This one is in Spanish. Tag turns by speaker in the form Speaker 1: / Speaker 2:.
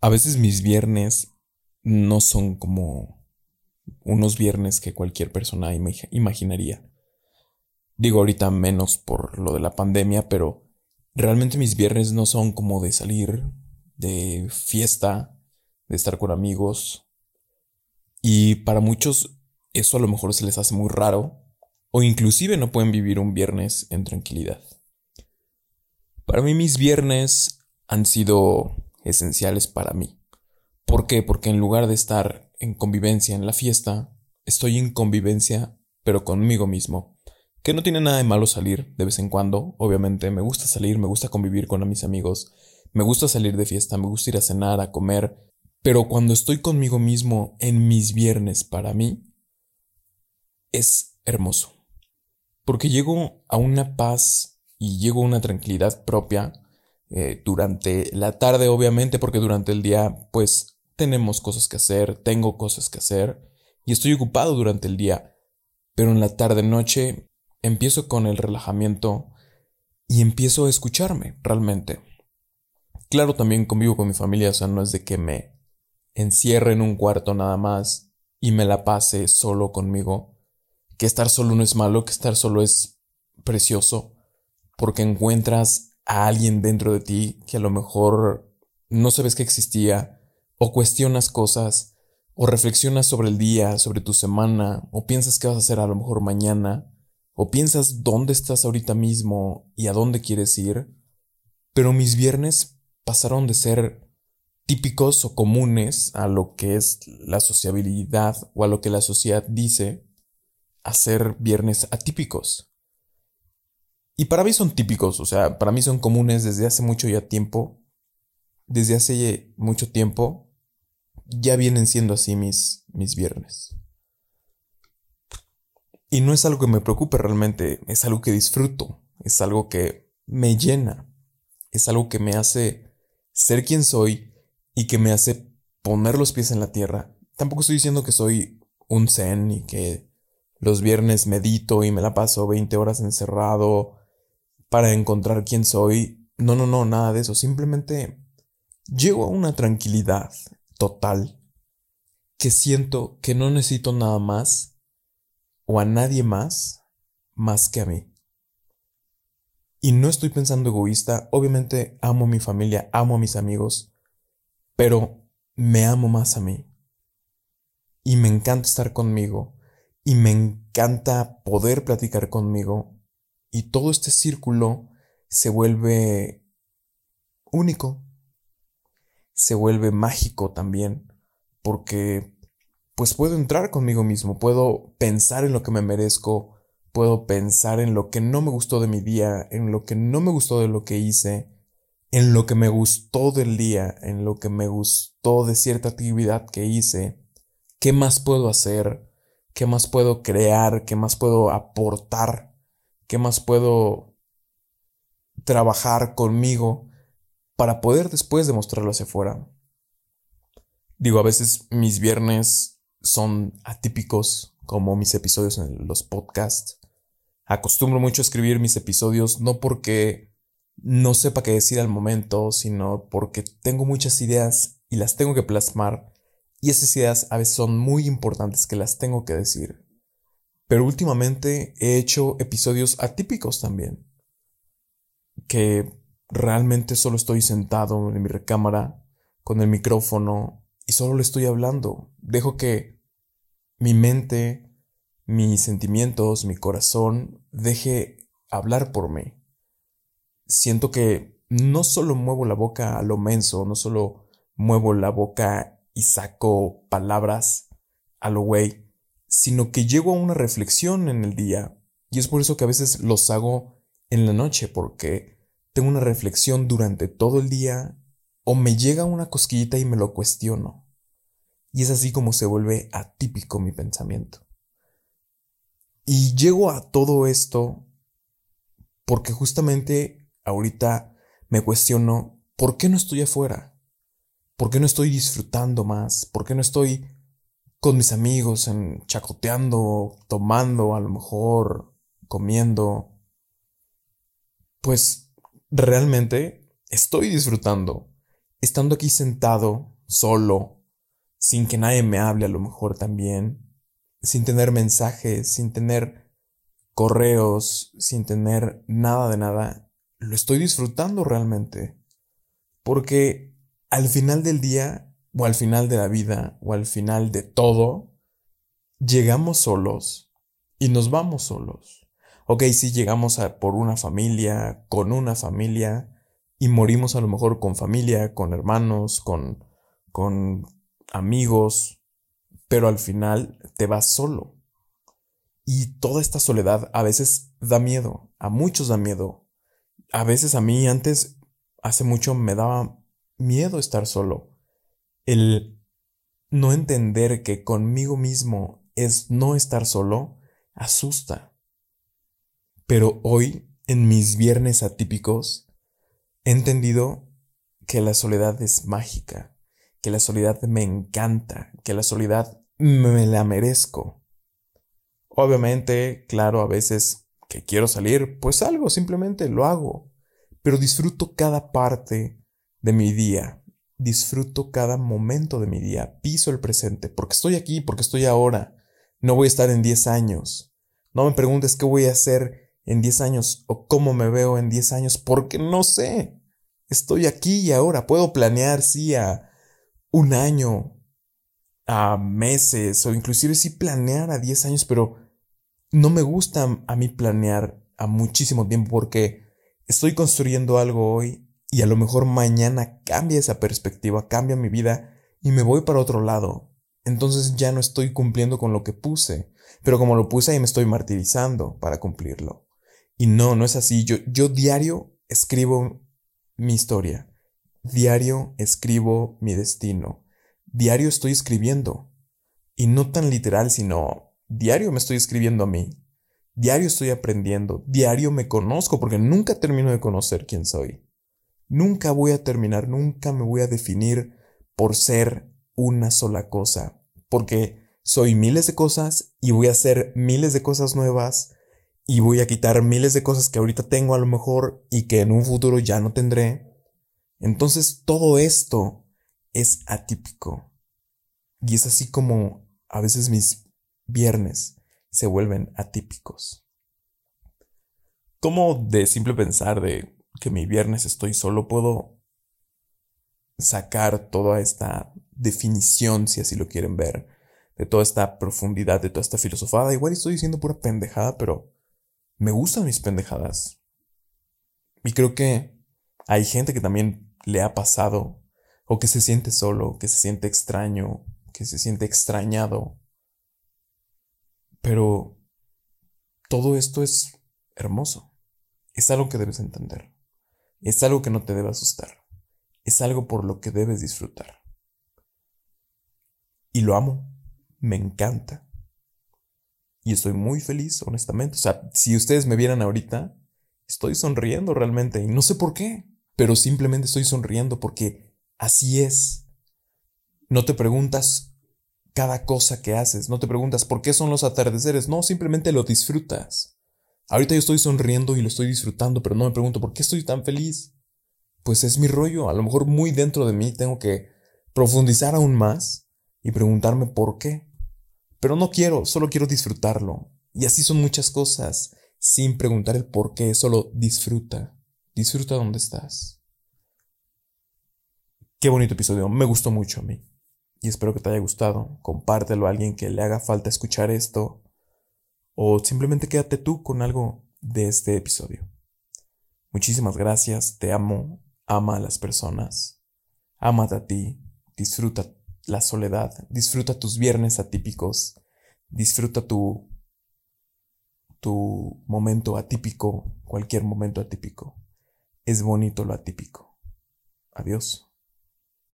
Speaker 1: A veces mis viernes no son como unos viernes que cualquier persona imaginaría. Digo ahorita menos por lo de la pandemia, pero realmente mis viernes no son como de salir de fiesta, de estar con amigos. Y para muchos eso a lo mejor se les hace muy raro o inclusive no pueden vivir un viernes en tranquilidad. Para mí mis viernes han sido esenciales para mí. ¿Por qué? Porque en lugar de estar en convivencia en la fiesta, estoy en convivencia pero conmigo mismo. Que no tiene nada de malo salir de vez en cuando, obviamente me gusta salir, me gusta convivir con mis amigos, me gusta salir de fiesta, me gusta ir a cenar, a comer, pero cuando estoy conmigo mismo en mis viernes para mí, es hermoso. Porque llego a una paz y llego a una tranquilidad propia eh, durante la tarde, obviamente, porque durante el día, pues, tenemos cosas que hacer, tengo cosas que hacer y estoy ocupado durante el día. Pero en la tarde-noche empiezo con el relajamiento y empiezo a escucharme realmente. Claro, también convivo con mi familia, o sea, no es de que me encierre en un cuarto nada más y me la pase solo conmigo. Que estar solo no es malo, que estar solo es precioso, porque encuentras a alguien dentro de ti que a lo mejor no sabes que existía, o cuestionas cosas, o reflexionas sobre el día, sobre tu semana, o piensas qué vas a hacer a lo mejor mañana, o piensas dónde estás ahorita mismo y a dónde quieres ir, pero mis viernes pasaron de ser típicos o comunes a lo que es la sociabilidad o a lo que la sociedad dice a ser viernes atípicos. Y para mí son típicos, o sea, para mí son comunes desde hace mucho ya tiempo. Desde hace mucho tiempo ya vienen siendo así mis, mis viernes. Y no es algo que me preocupe realmente, es algo que disfruto, es algo que me llena, es algo que me hace ser quien soy y que me hace poner los pies en la tierra. Tampoco estoy diciendo que soy un zen y que los viernes medito y me la paso 20 horas encerrado para encontrar quién soy. No, no, no, nada de eso. Simplemente llego a una tranquilidad total que siento que no necesito nada más o a nadie más más que a mí. Y no estoy pensando egoísta, obviamente amo a mi familia, amo a mis amigos, pero me amo más a mí. Y me encanta estar conmigo, y me encanta poder platicar conmigo, y todo este círculo se vuelve único, se vuelve mágico también, porque pues puedo entrar conmigo mismo, puedo pensar en lo que me merezco, puedo pensar en lo que no me gustó de mi día, en lo que no me gustó de lo que hice, en lo que me gustó del día, en lo que me gustó de cierta actividad que hice, qué más puedo hacer, qué más puedo crear, qué más puedo aportar, qué más puedo trabajar conmigo para poder después demostrarlo hacia afuera. Digo, a veces mis viernes son atípicos como mis episodios en los podcasts. Acostumbro mucho a escribir mis episodios no porque no sepa qué decir al momento, sino porque tengo muchas ideas y las tengo que plasmar y esas ideas a veces son muy importantes que las tengo que decir. Pero últimamente he hecho episodios atípicos también, que realmente solo estoy sentado en mi recámara con el micrófono y solo le estoy hablando. Dejo que mi mente, mis sentimientos, mi corazón deje hablar por mí. Siento que no solo muevo la boca a lo menso, no solo muevo la boca y saco palabras a lo güey, sino que llego a una reflexión en el día. Y es por eso que a veces los hago en la noche, porque tengo una reflexión durante todo el día o me llega una cosquillita y me lo cuestiono. Y es así como se vuelve atípico mi pensamiento. Y llego a todo esto porque justamente ahorita me cuestiono por qué no estoy afuera, por qué no estoy disfrutando más, por qué no estoy con mis amigos en chacoteando, tomando, a lo mejor comiendo. Pues realmente estoy disfrutando estando aquí sentado, solo, sin que nadie me hable a lo mejor también, sin tener mensajes, sin tener correos, sin tener nada de nada, lo estoy disfrutando realmente. Porque al final del día, o al final de la vida, o al final de todo, llegamos solos y nos vamos solos. Ok, sí llegamos a, por una familia, con una familia, y morimos a lo mejor con familia, con hermanos, con, con amigos, pero al final te vas solo. Y toda esta soledad a veces da miedo, a muchos da miedo. A veces a mí antes, hace mucho, me daba miedo estar solo. El no entender que conmigo mismo es no estar solo, asusta. Pero hoy, en mis viernes atípicos, He entendido que la soledad es mágica, que la soledad me encanta, que la soledad me la merezco. Obviamente, claro, a veces que quiero salir, pues salgo, simplemente lo hago, pero disfruto cada parte de mi día, disfruto cada momento de mi día, piso el presente, porque estoy aquí, porque estoy ahora, no voy a estar en 10 años. No me preguntes qué voy a hacer en 10 años o cómo me veo en 10 años porque no sé. Estoy aquí y ahora. Puedo planear, sí, a un año, a meses o inclusive sí planear a 10 años, pero no me gusta a mí planear a muchísimo tiempo porque estoy construyendo algo hoy y a lo mejor mañana cambia esa perspectiva, cambia mi vida y me voy para otro lado. Entonces ya no estoy cumpliendo con lo que puse, pero como lo puse ahí me estoy martirizando para cumplirlo. Y no, no es así. Yo, yo diario escribo mi historia. Diario escribo mi destino. Diario estoy escribiendo. Y no tan literal, sino diario me estoy escribiendo a mí. Diario estoy aprendiendo. Diario me conozco porque nunca termino de conocer quién soy. Nunca voy a terminar, nunca me voy a definir por ser una sola cosa. Porque soy miles de cosas y voy a hacer miles de cosas nuevas y voy a quitar miles de cosas que ahorita tengo a lo mejor y que en un futuro ya no tendré. Entonces todo esto es atípico. Y es así como a veces mis viernes se vuelven atípicos. ¿Cómo de simple pensar de que mi viernes estoy solo puedo sacar toda esta definición, si así lo quieren ver, de toda esta profundidad, de toda esta filosofada? Igual estoy diciendo pura pendejada, pero me gustan mis pendejadas. Y creo que hay gente que también le ha pasado, o que se siente solo, que se siente extraño, que se siente extrañado. Pero todo esto es hermoso. Es algo que debes entender. Es algo que no te debe asustar. Es algo por lo que debes disfrutar. Y lo amo. Me encanta. Y estoy muy feliz, honestamente. O sea, si ustedes me vieran ahorita, estoy sonriendo realmente. Y no sé por qué, pero simplemente estoy sonriendo porque así es. No te preguntas cada cosa que haces, no te preguntas por qué son los atardeceres, no, simplemente lo disfrutas. Ahorita yo estoy sonriendo y lo estoy disfrutando, pero no me pregunto por qué estoy tan feliz. Pues es mi rollo, a lo mejor muy dentro de mí tengo que profundizar aún más y preguntarme por qué. Pero no quiero, solo quiero disfrutarlo. Y así son muchas cosas, sin preguntar el por qué, solo disfruta. Disfruta donde estás. Qué bonito episodio, me gustó mucho a mí. Y espero que te haya gustado. Compártelo a alguien que le haga falta escuchar esto. O simplemente quédate tú con algo de este episodio. Muchísimas gracias, te amo, ama a las personas, amate a ti, disfruta la soledad, disfruta tus viernes atípicos, disfruta tu, tu momento atípico, cualquier momento atípico. Es bonito lo atípico. Adiós.